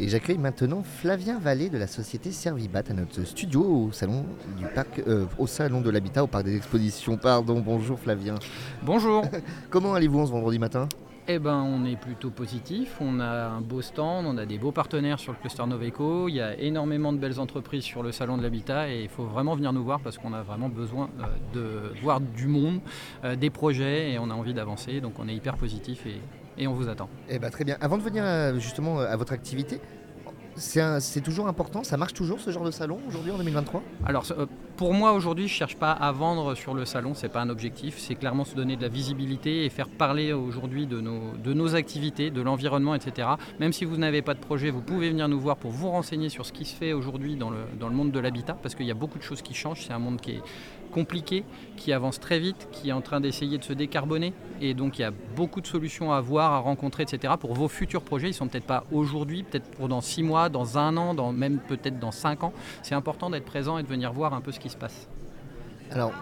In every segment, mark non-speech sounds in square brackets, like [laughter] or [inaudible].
Et j'accueille maintenant Flavien Vallée de la société Servibat à notre studio au salon du parc, euh, au salon de l'habitat, au parc des expositions. Pardon, bonjour Flavien. Bonjour. [laughs] Comment allez-vous en ce vendredi matin? Eh ben, on est plutôt positif. On a un beau stand, on a des beaux partenaires sur le cluster Noveco. Il y a énormément de belles entreprises sur le salon de l'habitat et il faut vraiment venir nous voir parce qu'on a vraiment besoin euh, de voir du monde, euh, des projets et on a envie d'avancer. Donc, on est hyper positif et, et on vous attend. Eh ben, très bien. Avant de venir euh, justement à votre activité, c'est toujours important, ça marche toujours ce genre de salon aujourd'hui en 2023 Alors euh, pour moi aujourd'hui, je cherche pas à vendre sur le salon, c'est pas un objectif, c'est clairement se donner de la visibilité et faire parler aujourd'hui de nos, de nos activités, de l'environnement, etc. Même si vous n'avez pas de projet, vous pouvez venir nous voir pour vous renseigner sur ce qui se fait aujourd'hui dans le, dans le monde de l'habitat, parce qu'il y a beaucoup de choses qui changent, c'est un monde qui est compliqué, qui avance très vite, qui est en train d'essayer de se décarboner, et donc il y a beaucoup de solutions à voir, à rencontrer, etc. Pour vos futurs projets, ils sont peut-être pas aujourd'hui, peut-être pour dans six mois, dans un an, dans, même peut-être dans cinq ans. C'est important d'être présent et de venir voir un peu ce qui se passe. Alors,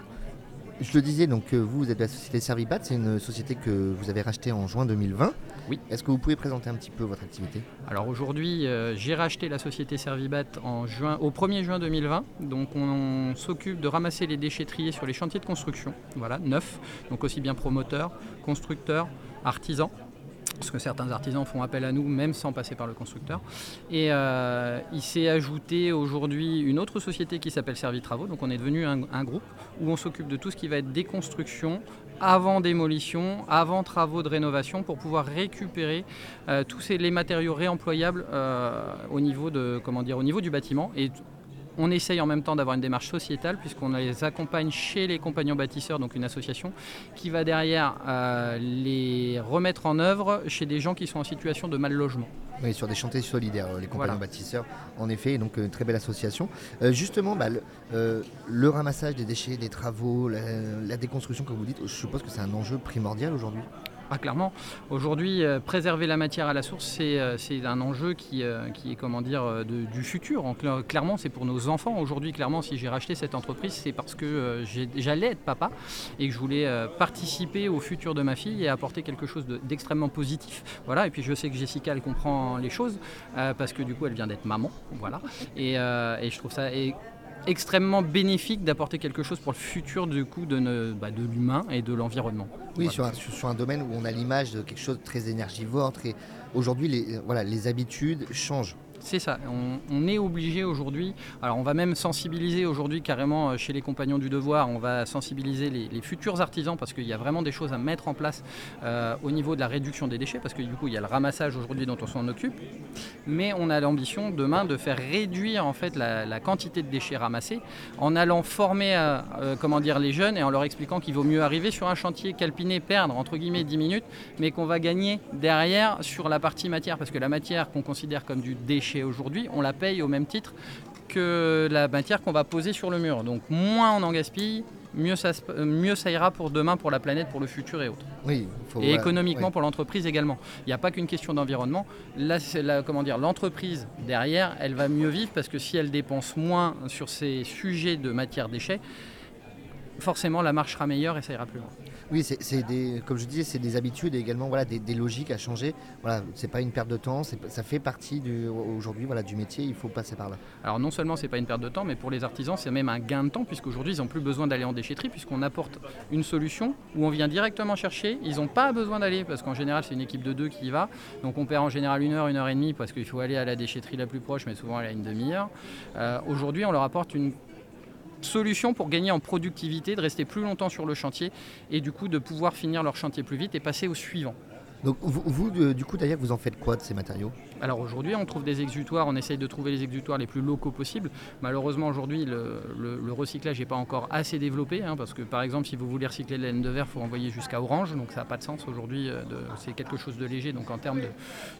je le disais, donc euh, vous, vous êtes la société Servibat, c'est une société que vous avez rachetée en juin 2020. Oui. Est-ce que vous pouvez présenter un petit peu votre activité? Alors aujourd'hui, euh, j'ai racheté la société Servibat en juin, au 1er juin 2020. Donc on, s'occupe de ramasser les déchetteries sur les chantiers de construction, voilà, neufs, donc aussi bien promoteurs, constructeurs, artisans. Parce que certains artisans font appel à nous même sans passer par le constructeur. Et euh, il s'est ajouté aujourd'hui une autre société qui s'appelle Servitravaux. Donc on est devenu un, groupe où on s'occupe de tout ce qui va être déconstruction, avant démolition, avant travaux de rénovation pour pouvoir récupérer euh, tous les matériaux réemployables euh, au, niveau du bâtiment. On essaye en même temps d'avoir une démarche sociétale puisqu'on les accompagne chez les compagnons bâtisseurs, donc une association, qui va derrière euh, les remettre en œuvre chez des gens qui sont en situation de mal logement. Oui, sur des chantiers solidaires, euh, les compagnons Voilà. bâtisseurs, en effet, donc euh, une très belle association. Euh, justement, bah, le, euh, le ramassage des déchets, des travaux, la, la déconstruction, comme vous dites, je suppose que c'est un enjeu primordial aujourd'hui. Ah, clairement. Aujourd'hui, euh, préserver la matière à la source, c'est euh, un enjeu qui, euh, qui est comment dire, du futur. En cla- clairement, c'est pour nos enfants. Aujourd'hui, clairement, si j'ai racheté cette entreprise, c'est parce que j'allais être papa et que je voulais participer au futur de ma fille et apporter quelque chose de- d'extrêmement positif. Voilà. Et puis, je sais que Jessica, elle comprend les choses parce que du coup, elle vient d'être maman. Voilà. Et, et je trouve ça extrêmement bénéfique d'apporter quelque chose pour le futur du coup de, ne- bah, de l'humain et de l'environnement. Oui, Voilà. sur, un, sur- sur un domaine où on a l'image de quelque chose de très énergivore. Très... Aujourd'hui, les, voilà, les habitudes changent. C'est ça, on, est obligé aujourd'hui, alors on va même sensibiliser aujourd'hui carrément euh, chez les compagnons du devoir, on va sensibiliser les, futurs artisans parce qu'il y a vraiment des choses à mettre en place euh, au niveau de la réduction des déchets parce que du coup il y a le ramassage aujourd'hui dont on s'en occupe, mais on a l'ambition demain de faire réduire en fait la, quantité de déchets ramassés en allant former euh, comment dire, les jeunes et en leur expliquant qu'il vaut mieux arriver sur un chantier calpiné, perdre entre guillemets 10 minutes, mais qu'on va gagner derrière sur la partie matière. Parce que la matière qu'on considère comme du déchet aujourd'hui, on la paye au même titre que la matière qu'on va poser sur le mur. Donc moins on en gaspille, mieux ça, euh, mieux ça ira pour demain, pour la planète, pour le futur et autres. Oui, faut, Et économiquement pour l'entreprise également. Il n'y a pas qu'une question d'environnement. Là, la- comment dire, l'entreprise derrière, elle va mieux vivre parce que si elle dépense moins sur ces sujets de matière déchets, forcément la marche sera meilleure et ça ira plus loin. Oui, c'est des, comme je disais, c'est des habitudes et également voilà, des, des logiques à changer. Voilà, c'est pas une perte de temps, ça fait partie du, aujourd'hui voilà, du métier, il faut passer par là. Alors non seulement c'est pas une perte de temps, mais pour les artisans c'est même un gain de temps puisqu'aujourd'hui ils n'ont plus besoin d'aller en déchetterie puisqu'on apporte une solution où on vient directement chercher. Ils n'ont pas besoin d'aller parce qu'en général c'est une équipe de deux qui y va, donc on perd en général une heure, une heure et demie parce qu'il faut aller à la déchetterie la plus proche, mais souvent elle a une demi-heure. Euh, aujourd'hui on leur apporte une solution pour gagner en productivité, de rester plus longtemps sur le chantier et du coup de pouvoir finir leur chantier plus vite et passer au suivant. Donc vous, vous, de- du coup d'ailleurs, vous en faites quoi de ces matériaux? Alors aujourd'hui, on trouve des exutoires, on essaye de trouver les exutoires les plus locaux possibles. Malheureusement, aujourd'hui, le, le- le recyclage n'est pas encore assez développé, hein, parce que par exemple, si vous voulez recycler de la laine de verre, il faut envoyer jusqu'à Orange, donc ça n'a pas de sens aujourd'hui. euh, C'est quelque chose de léger, donc en termes de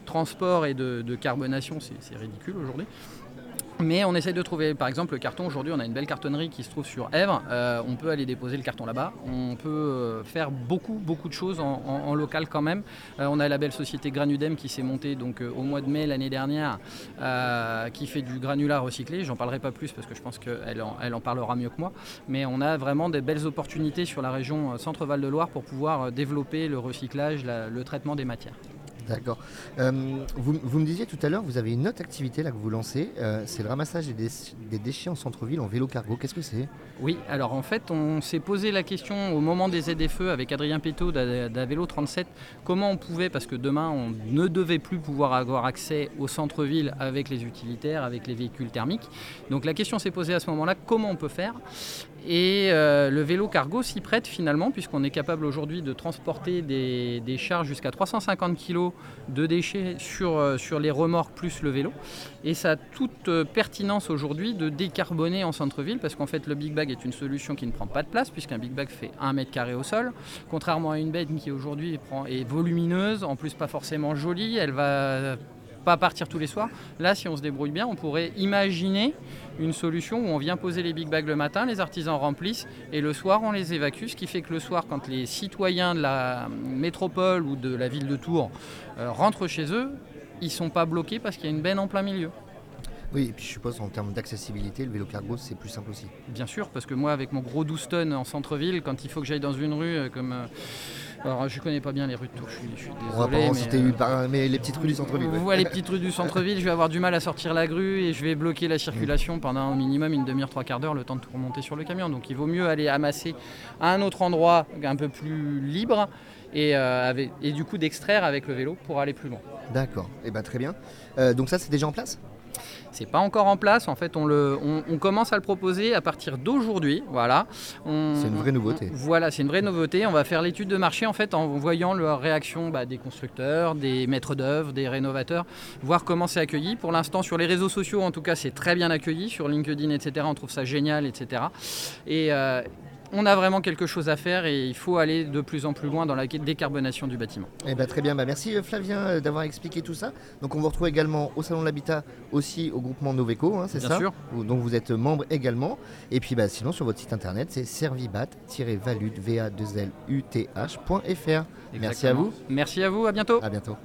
transport et de, de carbonation, c'est ridicule aujourd'hui. Mais on essaye de trouver, par exemple, le carton. Aujourd'hui, on a une belle cartonnerie qui se trouve sur Èvres. Euh, on peut aller déposer le carton là-bas. On peut euh, faire beaucoup, beaucoup de choses en, local quand même. Euh, on a la belle société Granudem qui s'est montée donc, au mois de mai l'année dernière, qui fait du granulat recyclé. J'en parlerai pas plus parce que je pense qu'elle en, parlera mieux que moi. Mais on a vraiment des belles opportunités sur la région Centre-Val de Loire pour pouvoir développer le recyclage, la- le traitement des matières. D'accord. Euh, vous, vous me disiez tout à l'heure, vous avez une autre activité là que vous lancez, euh, c'est le ramassage des, déch- des déchets en centre-ville en vélo cargo. Qu'est-ce que c'est? Oui, alors en fait, on s'est posé la question au moment des ZFE avec Adrien Péto d'A- d'Avélo 37, comment on pouvait, parce que demain on ne devait plus pouvoir avoir accès au centre-ville avec les utilitaires, avec les véhicules thermiques. Donc la question s'est posée à ce moment-là, comment on peut faire? Et euh, le vélo cargo s'y prête finalement, puisqu'on est capable aujourd'hui de transporter des, charges jusqu'à 350 kg de déchets sur, euh, sur les remorques plus le vélo. Et ça a toute euh, pertinence aujourd'hui de décarboner en centre-ville parce qu'en fait le Big Bag est une solution qui ne prend pas de place puisqu'un Big Bag fait 1 mètre carré au sol. Contrairement à une bête qui aujourd'hui est volumineuse, en plus pas forcément jolie, elle va pas partir tous les soirs. Là, si on se débrouille bien, on pourrait imaginer une solution où on vient poser les big bags le matin, les artisans remplissent et le soir on les évacue, ce qui fait que le soir, quand les citoyens de la métropole ou de la ville de Tours euh, rentrent chez eux, ils sont pas bloqués parce qu'il y a une benne en plein milieu. Oui, et puis je suppose en termes d'accessibilité, le vélo cargo c'est plus simple aussi. Bien sûr, parce que moi, avec mon gros 12 tonnes en centre-ville, quand il faut que j'aille dans une rue euh, comme. Alors, je connais pas bien les rues de Tours, je suis, je suis On va pas désolé. en mais, citer une par mais les petites rues du centre-ville. ouais. Vous voyez les petites rues du centre-ville, je vais avoir du mal à sortir la grue et je vais bloquer la circulation pendant au minimum une demi-heure, trois quarts d'heure, le temps de tout remonter sur le camion. Donc il vaut mieux aller amasser à un autre endroit un peu plus libre et, euh, avec- et du coup d'extraire avec le vélo pour aller plus loin. D'accord, et ben très bien. Euh, donc ça c'est déjà en place? C'est pas encore en place, en fait on, le, on, on commence à le proposer à partir d'aujourd'hui. Voilà. C'est une vraie nouveauté. on- voilà, c'est une vraie nouveauté. On va faire l'étude de marché en fait en voyant leur réaction bah, des constructeurs, des maîtres d'œuvre, des rénovateurs, voir comment c'est accueilli. Pour l'instant sur les réseaux sociaux en tout cas c'est très bien accueilli, sur LinkedIn etc. On trouve ça génial etc. Et euh, on a vraiment quelque chose à faire et il faut aller de plus en plus loin dans la décarbonation du bâtiment. Eh ben, très bien, Bah, merci euh, Flavien euh, d'avoir expliqué tout ça. Donc on vous retrouve également au Salon de l'Habitat, aussi au groupement Noveco, hein, c'est Bien ça sûr. Où- Donc vous êtes membre également. Et puis bah, sinon sur votre site internet c'est servibat-valut.fr. Merci à vous, Merci à vous, à bientôt. à bientôt.